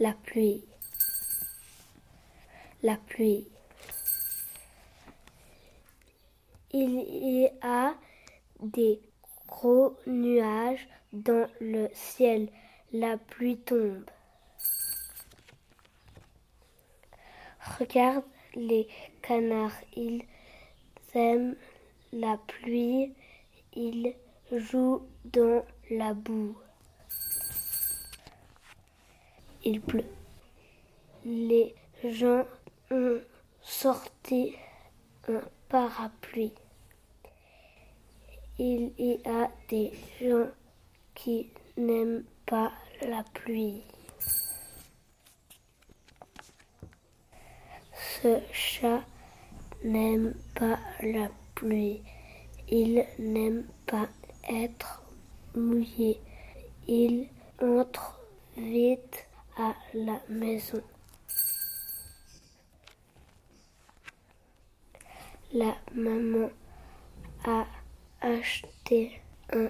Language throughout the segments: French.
la pluie, la pluie. Il y a des gros nuages dans le ciel. La pluie tombe. Regarde les canards, ils aiment la pluie, ils jouent dans la boue. Il pleut. Les gens ont sorti un parapluie. Il y a des gens qui n'aiment pas la pluie. Ce chat n'aime pas la pluie. Il n'aime pas être mouillé. Il entre vite à la maison. La maman a acheté un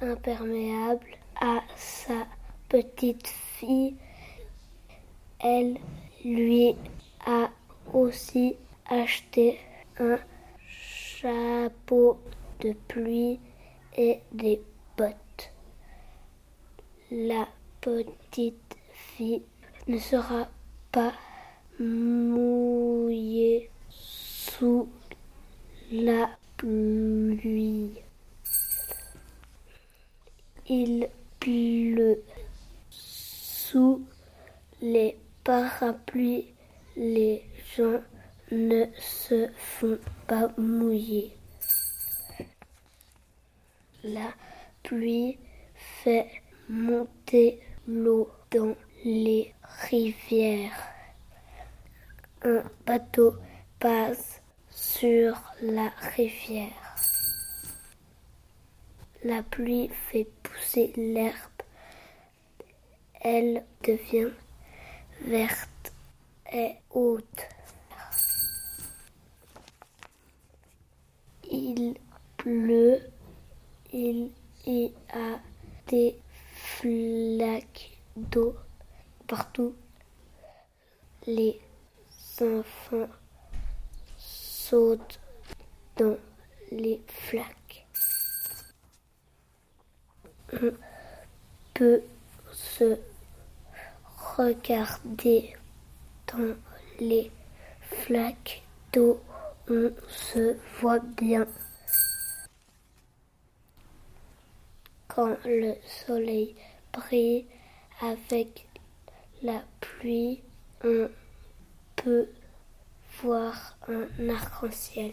imperméable à sa petite fille. Elle lui a aussi acheté un chapeau de pluie et des bottes. La petite ne sera pas mouillée sous la pluie. Il pleut sous les parapluies. Les gens ne se font pas mouiller. La pluie fait monter l'eau dans les rivières. Un bateau passe sur la rivière. La pluie fait pousser l'herbe. Elle devient verte et haute. Il pleut, il y a des flaques d'eau partout. Les enfants sautent dans les flaques. On peut se regarder dans les flaques d'eau. On se voit bien. Quand le soleil brille avec la pluie, on peut voir un arc-en-ciel.